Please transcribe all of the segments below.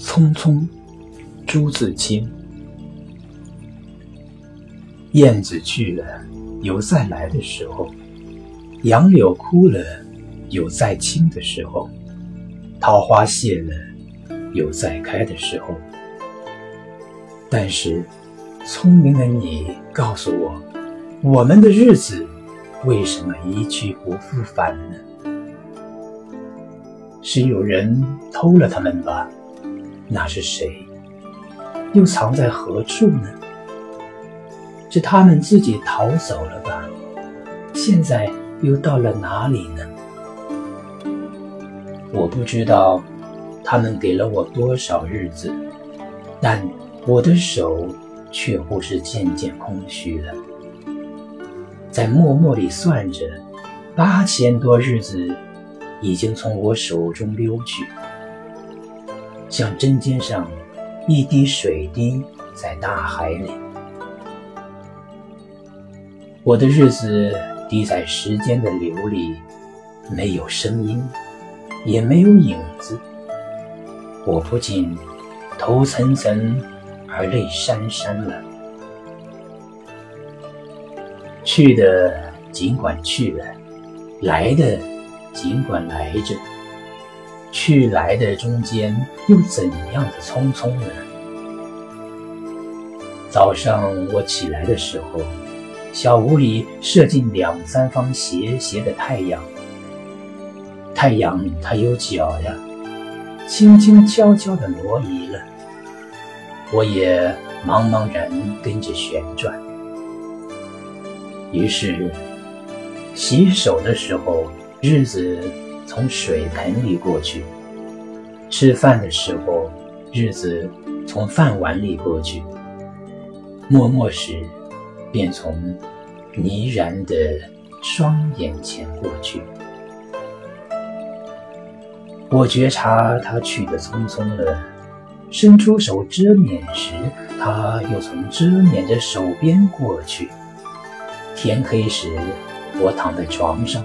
匆匆，朱自清。燕子去了，有再来的时候；杨柳枯了，有再青的时候；桃花谢了，有再开的时候。但是，聪明的你告诉我，我们的日子为什么一去不复返呢？是有人偷了他们吧？那是谁？又藏在何处呢？是他们自己逃走了吧？现在又到了哪里呢？我不知道他们给了我多少日子，但我的手却乎是渐渐空虚了。在默默里算着，八千多日子已经从我手中溜去。像针尖上一滴水滴在大海里，我的日子滴在时间的流里，没有声音，也没有影子。我不禁头涔涔而泪潸潸了。去的尽管去了，来的尽管来着。去来的中间又怎样的匆匆呢？早上我起来的时候，小屋里射进两三方斜斜的太阳。太阳它有脚呀，轻轻悄悄地挪移了，我也茫茫然跟着旋转。于是洗手的时候，日子。从水盆里过去，吃饭的时候，日子从饭碗里过去。默默时，便从泥然的双眼前过去。我觉察他去的匆匆了，伸出手遮面时，他又从遮面的手边过去。天黑时，我躺在床上。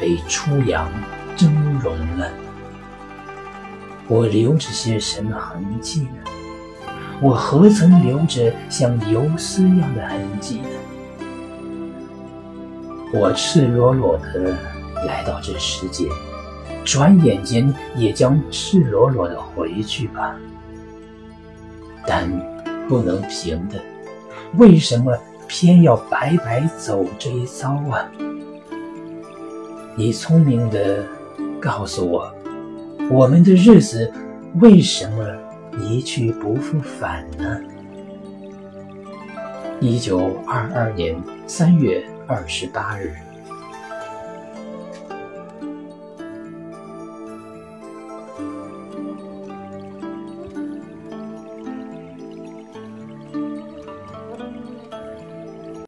被初阳蒸融了，我留着些什么痕迹呢？我何曾留着像游丝一样的痕迹呢？我赤裸裸的来到这世界，转眼间也将赤裸裸的回去吧。但不能平的，为什么偏要白白走这一遭啊？你聪明的告诉我，我们的日子为什么一去不复返呢？一九二二年三月二十八日。